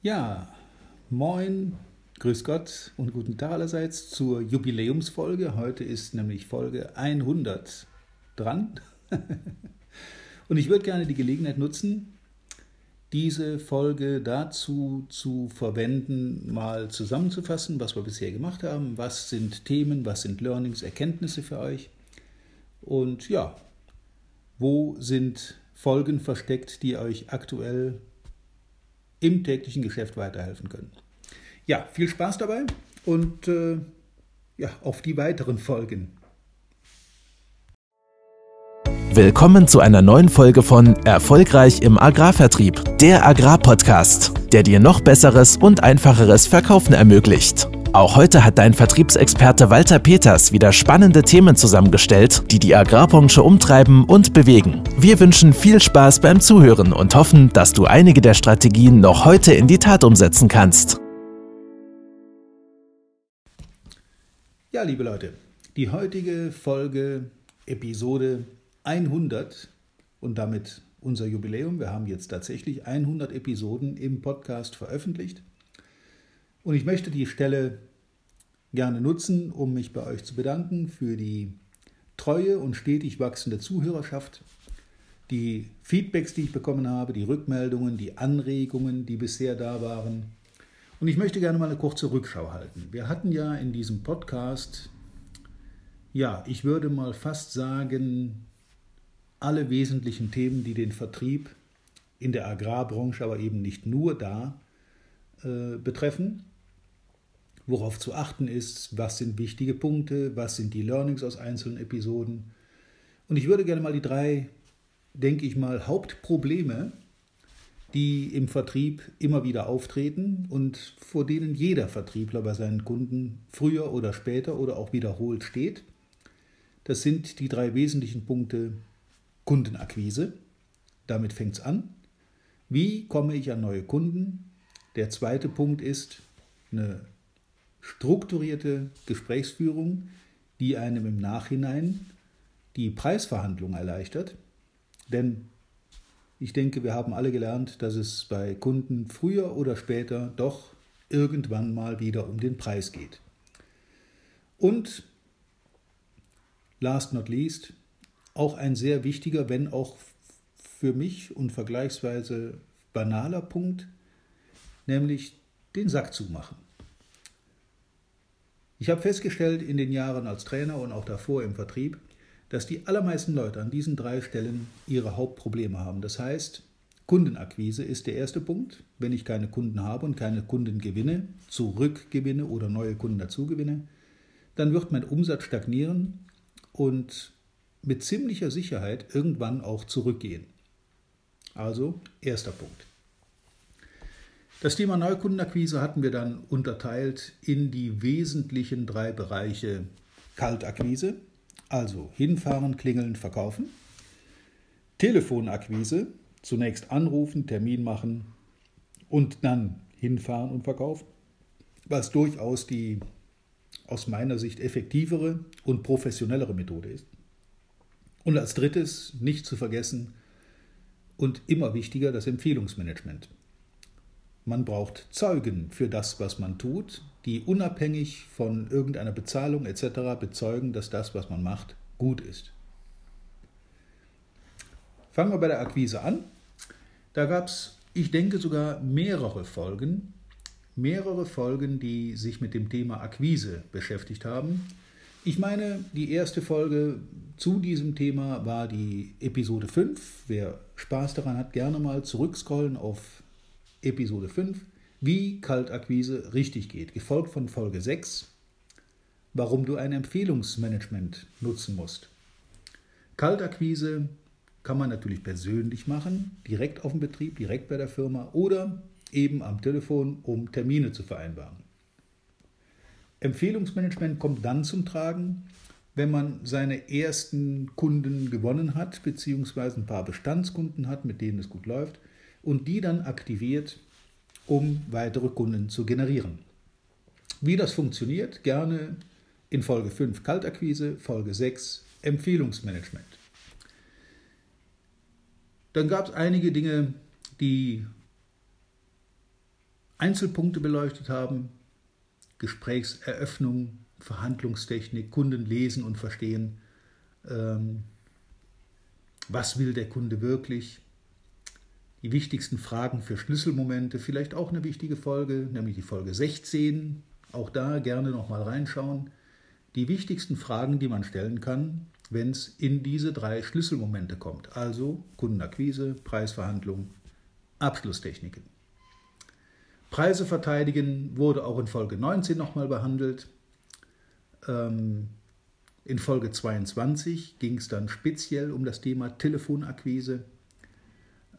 Ja, moin, grüß Gott und guten Tag allerseits zur Jubiläumsfolge. Heute ist nämlich Folge 100 dran. und ich würde gerne die Gelegenheit nutzen, diese Folge dazu zu verwenden, mal zusammenzufassen, was wir bisher gemacht haben, was sind Themen, was sind Learnings, Erkenntnisse für euch und ja, wo sind Folgen versteckt, die euch aktuell im täglichen Geschäft weiterhelfen können. Ja, viel Spaß dabei und äh, ja, auf die weiteren Folgen. Willkommen zu einer neuen Folge von Erfolgreich im Agrarvertrieb, der Agrarpodcast, der dir noch besseres und einfacheres Verkaufen ermöglicht. Auch heute hat dein Vertriebsexperte Walter Peters wieder spannende Themen zusammengestellt, die die Agrarbranche umtreiben und bewegen. Wir wünschen viel Spaß beim Zuhören und hoffen, dass du einige der Strategien noch heute in die Tat umsetzen kannst. Ja, liebe Leute, die heutige Folge, Episode 100 und damit unser Jubiläum. Wir haben jetzt tatsächlich 100 Episoden im Podcast veröffentlicht. Und ich möchte die Stelle gerne nutzen, um mich bei euch zu bedanken für die treue und stetig wachsende Zuhörerschaft, die Feedbacks, die ich bekommen habe, die Rückmeldungen, die Anregungen, die bisher da waren. Und ich möchte gerne mal eine kurze Rückschau halten. Wir hatten ja in diesem Podcast, ja, ich würde mal fast sagen, alle wesentlichen Themen, die den Vertrieb in der Agrarbranche, aber eben nicht nur da, äh, betreffen worauf zu achten ist, was sind wichtige Punkte, was sind die Learnings aus einzelnen Episoden. Und ich würde gerne mal die drei, denke ich mal, Hauptprobleme, die im Vertrieb immer wieder auftreten und vor denen jeder Vertriebler bei seinen Kunden früher oder später oder auch wiederholt steht. Das sind die drei wesentlichen Punkte Kundenakquise. Damit fängt es an. Wie komme ich an neue Kunden? Der zweite Punkt ist eine strukturierte Gesprächsführung, die einem im Nachhinein die Preisverhandlung erleichtert. Denn ich denke, wir haben alle gelernt, dass es bei Kunden früher oder später doch irgendwann mal wieder um den Preis geht. Und last not least, auch ein sehr wichtiger, wenn auch für mich und vergleichsweise banaler Punkt, nämlich den Sack zumachen. Ich habe festgestellt in den Jahren als Trainer und auch davor im Vertrieb, dass die allermeisten Leute an diesen drei Stellen ihre Hauptprobleme haben. Das heißt, Kundenakquise ist der erste Punkt. Wenn ich keine Kunden habe und keine Kunden gewinne, zurückgewinne oder neue Kunden dazugewinne, dann wird mein Umsatz stagnieren und mit ziemlicher Sicherheit irgendwann auch zurückgehen. Also erster Punkt. Das Thema Neukundenakquise hatten wir dann unterteilt in die wesentlichen drei Bereiche Kaltakquise, also hinfahren, klingeln, verkaufen. Telefonakquise, zunächst anrufen, Termin machen und dann hinfahren und verkaufen, was durchaus die aus meiner Sicht effektivere und professionellere Methode ist. Und als drittes, nicht zu vergessen und immer wichtiger, das Empfehlungsmanagement. Man braucht Zeugen für das, was man tut, die unabhängig von irgendeiner Bezahlung etc. bezeugen, dass das, was man macht, gut ist. Fangen wir bei der Akquise an. Da gab es, ich denke sogar mehrere Folgen, mehrere Folgen, die sich mit dem Thema Akquise beschäftigt haben. Ich meine, die erste Folge zu diesem Thema war die Episode 5. Wer Spaß daran hat, gerne mal zurückscrollen auf Episode 5, wie Kaltakquise richtig geht, gefolgt von Folge 6, warum du ein Empfehlungsmanagement nutzen musst. Kaltakquise kann man natürlich persönlich machen, direkt auf dem Betrieb, direkt bei der Firma oder eben am Telefon, um Termine zu vereinbaren. Empfehlungsmanagement kommt dann zum Tragen, wenn man seine ersten Kunden gewonnen hat, beziehungsweise ein paar Bestandskunden hat, mit denen es gut läuft und die dann aktiviert, um weitere Kunden zu generieren. Wie das funktioniert, gerne in Folge 5 Kaltakquise, Folge 6 Empfehlungsmanagement. Dann gab es einige Dinge, die Einzelpunkte beleuchtet haben, Gesprächseröffnung, Verhandlungstechnik, Kunden lesen und verstehen, ähm, was will der Kunde wirklich, die wichtigsten Fragen für Schlüsselmomente, vielleicht auch eine wichtige Folge, nämlich die Folge 16, auch da gerne nochmal reinschauen, die wichtigsten Fragen, die man stellen kann, wenn es in diese drei Schlüsselmomente kommt, also Kundenakquise, Preisverhandlung, Abschlusstechniken. Preise verteidigen wurde auch in Folge 19 nochmal behandelt. Ähm, in Folge 22 ging es dann speziell um das Thema Telefonakquise.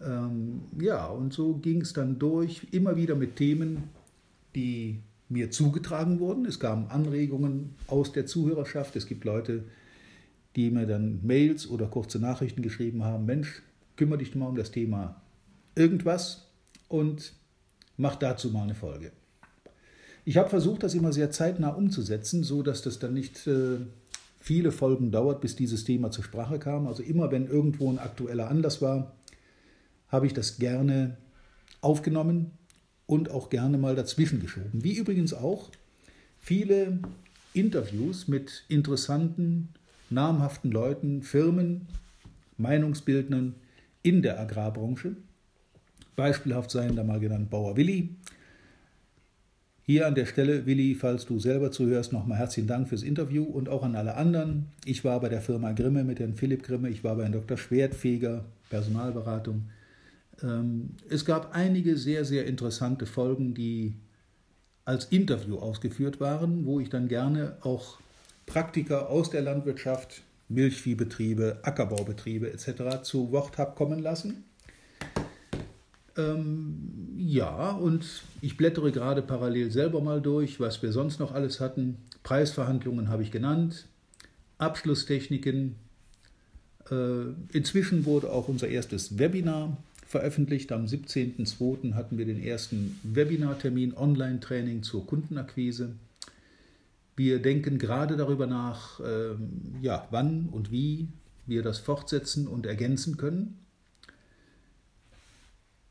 Ähm, ja, und so ging es dann durch, immer wieder mit Themen, die mir zugetragen wurden. Es kamen Anregungen aus der Zuhörerschaft. Es gibt Leute, die mir dann Mails oder kurze Nachrichten geschrieben haben, Mensch, kümmere dich mal um das Thema irgendwas und mach dazu mal eine Folge. Ich habe versucht, das immer sehr zeitnah umzusetzen, so dass das dann nicht äh, viele Folgen dauert, bis dieses Thema zur Sprache kam. Also immer, wenn irgendwo ein aktueller Anlass war, habe ich das gerne aufgenommen und auch gerne mal dazwischen geschoben. Wie übrigens auch viele Interviews mit interessanten, namhaften Leuten, Firmen, Meinungsbildnern in der Agrarbranche. Beispielhaft seien da mal genannt Bauer Willi. Hier an der Stelle, Willi, falls du selber zuhörst, nochmal herzlichen Dank fürs Interview und auch an alle anderen. Ich war bei der Firma Grimme mit Herrn Philipp Grimme, ich war bei Herrn Dr. Schwertfeger, Personalberatung. Ähm, es gab einige sehr, sehr interessante Folgen, die als Interview ausgeführt waren, wo ich dann gerne auch Praktiker aus der Landwirtschaft, Milchviehbetriebe, Ackerbaubetriebe etc. zu Wort habe kommen lassen. Ähm, ja, und ich blättere gerade parallel selber mal durch, was wir sonst noch alles hatten. Preisverhandlungen habe ich genannt, Abschlusstechniken. Äh, inzwischen wurde auch unser erstes Webinar veröffentlicht. Am 17.02. hatten wir den ersten Webinartermin Online-Training zur Kundenakquise. Wir denken gerade darüber nach, ähm, ja, wann und wie wir das fortsetzen und ergänzen können.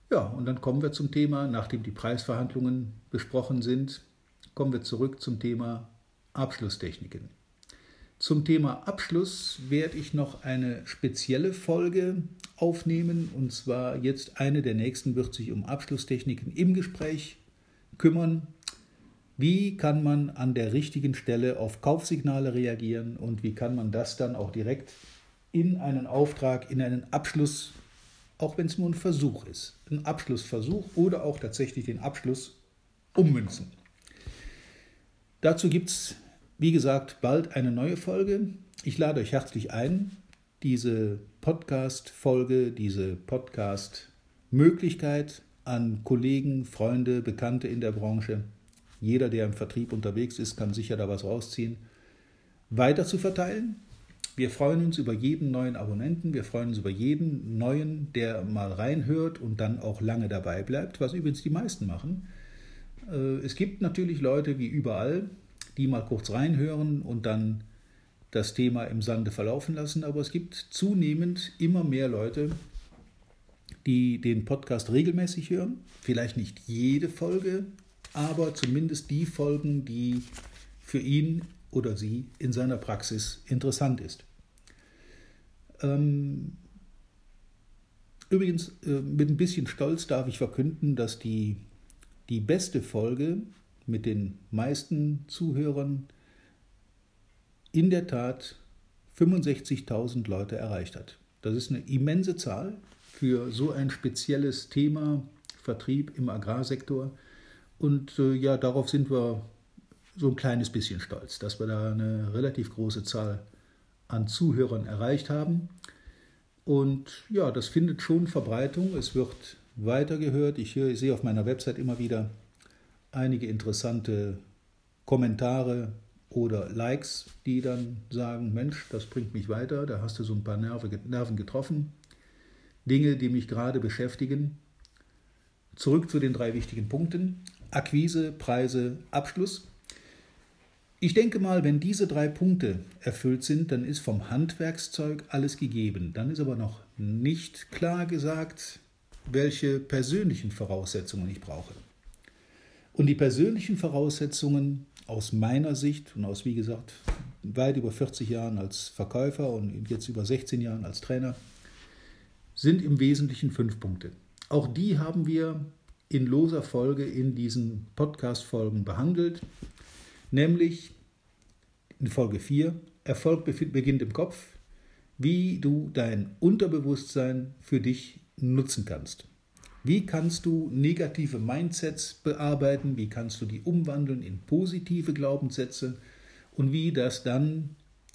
Ja, und dann kommen wir zum Thema, nachdem die Preisverhandlungen besprochen sind, kommen wir zurück zum Thema Abschlusstechniken. Zum Thema Abschluss werde ich noch eine spezielle Folge aufnehmen. Und zwar jetzt eine der nächsten wird sich um Abschlusstechniken im Gespräch kümmern. Wie kann man an der richtigen Stelle auf Kaufsignale reagieren und wie kann man das dann auch direkt in einen Auftrag, in einen Abschluss, auch wenn es nur ein Versuch ist, einen Abschlussversuch oder auch tatsächlich den Abschluss ummünzen. Dazu gibt es wie gesagt, bald eine neue Folge. Ich lade euch herzlich ein, diese Podcast-Folge, diese Podcast-Möglichkeit an Kollegen, Freunde, Bekannte in der Branche, jeder, der im Vertrieb unterwegs ist, kann sicher da was rausziehen, weiter zu verteilen. Wir freuen uns über jeden neuen Abonnenten, wir freuen uns über jeden neuen, der mal reinhört und dann auch lange dabei bleibt, was übrigens die meisten machen. Äh, es gibt natürlich Leute wie überall, die mal kurz reinhören und dann das Thema im Sande verlaufen lassen. Aber es gibt zunehmend immer mehr Leute, die den Podcast regelmäßig hören. Vielleicht nicht jede Folge, aber zumindest die Folgen, die für ihn oder sie in seiner Praxis interessant ist. Ähm, übrigens, äh, mit ein bisschen Stolz darf ich verkünden, dass die, die beste Folge mit den meisten Zuhörern in der Tat 65.000 Leute erreicht hat. Das ist eine immense Zahl für so ein spezielles Thema Vertrieb im Agrarsektor. Und äh, ja, darauf sind wir so ein kleines bisschen stolz, dass wir da eine relativ große Zahl an Zuhörern erreicht haben. Und ja, das findet schon Verbreitung. Es wird weitergehört. Ich, ich sehe auf meiner Website immer wieder einige interessante Kommentare oder Likes, die dann sagen, Mensch, das bringt mich weiter, da hast du so ein paar Nerven getroffen. Dinge, die mich gerade beschäftigen. Zurück zu den drei wichtigen Punkten. Akquise, Preise, Abschluss. Ich denke mal, wenn diese drei Punkte erfüllt sind, dann ist vom Handwerkszeug alles gegeben. Dann ist aber noch nicht klar gesagt, welche persönlichen Voraussetzungen ich brauche. Und die persönlichen Voraussetzungen aus meiner Sicht und aus, wie gesagt, weit über 40 Jahren als Verkäufer und jetzt über 16 Jahren als Trainer, sind im Wesentlichen fünf Punkte. Auch die haben wir in loser Folge in diesen Podcast-Folgen behandelt, nämlich in Folge 4, Erfolg beginnt im Kopf, wie du dein Unterbewusstsein für dich nutzen kannst. Wie kannst du negative Mindsets bearbeiten? Wie kannst du die umwandeln in positive Glaubenssätze? Und wie das dann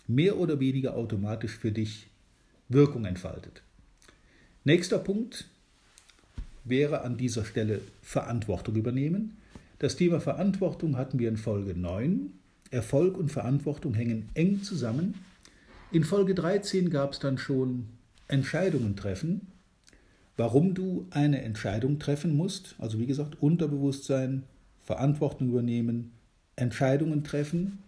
mehr oder weniger automatisch für dich Wirkung entfaltet. Nächster Punkt wäre an dieser Stelle Verantwortung übernehmen. Das Thema Verantwortung hatten wir in Folge 9. Erfolg und Verantwortung hängen eng zusammen. In Folge 13 gab es dann schon Entscheidungen treffen warum du eine Entscheidung treffen musst. Also wie gesagt, Unterbewusstsein, Verantwortung übernehmen, Entscheidungen treffen.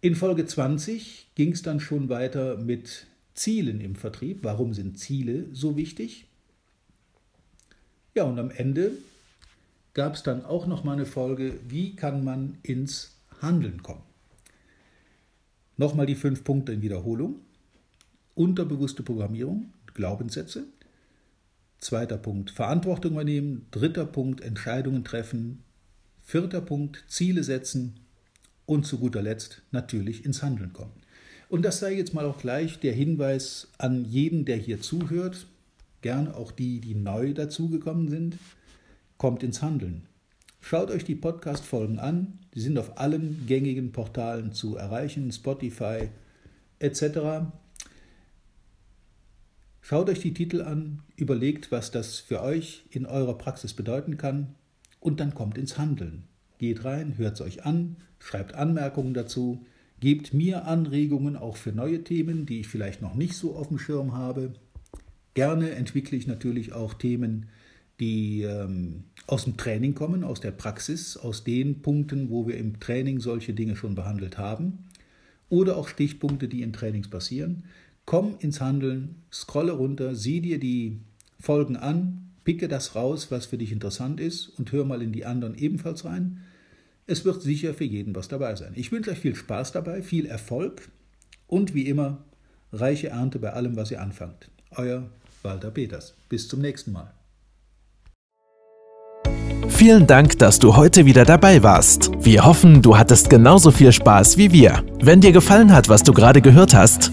In Folge 20 ging es dann schon weiter mit Zielen im Vertrieb. Warum sind Ziele so wichtig? Ja, und am Ende gab es dann auch noch mal eine Folge, wie kann man ins Handeln kommen? Nochmal die fünf Punkte in Wiederholung. Unterbewusste Programmierung, Glaubenssätze, Zweiter Punkt, Verantwortung übernehmen. Dritter Punkt, Entscheidungen treffen. Vierter Punkt, Ziele setzen. Und zu guter Letzt natürlich ins Handeln kommen. Und das sei jetzt mal auch gleich der Hinweis an jeden, der hier zuhört, gerne auch die, die neu dazugekommen sind, kommt ins Handeln. Schaut euch die Podcast-Folgen an, die sind auf allen gängigen Portalen zu erreichen, Spotify etc. Schaut euch die Titel an, überlegt, was das für euch in eurer Praxis bedeuten kann und dann kommt ins Handeln. Geht rein, hört es euch an, schreibt Anmerkungen dazu, gebt mir Anregungen auch für neue Themen, die ich vielleicht noch nicht so auf dem Schirm habe. Gerne entwickle ich natürlich auch Themen, die ähm, aus dem Training kommen, aus der Praxis, aus den Punkten, wo wir im Training solche Dinge schon behandelt haben oder auch Stichpunkte, die in Trainings passieren. Komm ins Handeln, scrolle runter, sieh dir die Folgen an, picke das raus, was für dich interessant ist und hör mal in die anderen ebenfalls rein. Es wird sicher für jeden was dabei sein. Ich wünsche euch viel Spaß dabei, viel Erfolg und wie immer reiche Ernte bei allem, was ihr anfangt. Euer Walter Peters. Bis zum nächsten Mal. Vielen Dank, dass du heute wieder dabei warst. Wir hoffen, du hattest genauso viel Spaß wie wir. Wenn dir gefallen hat, was du gerade gehört hast,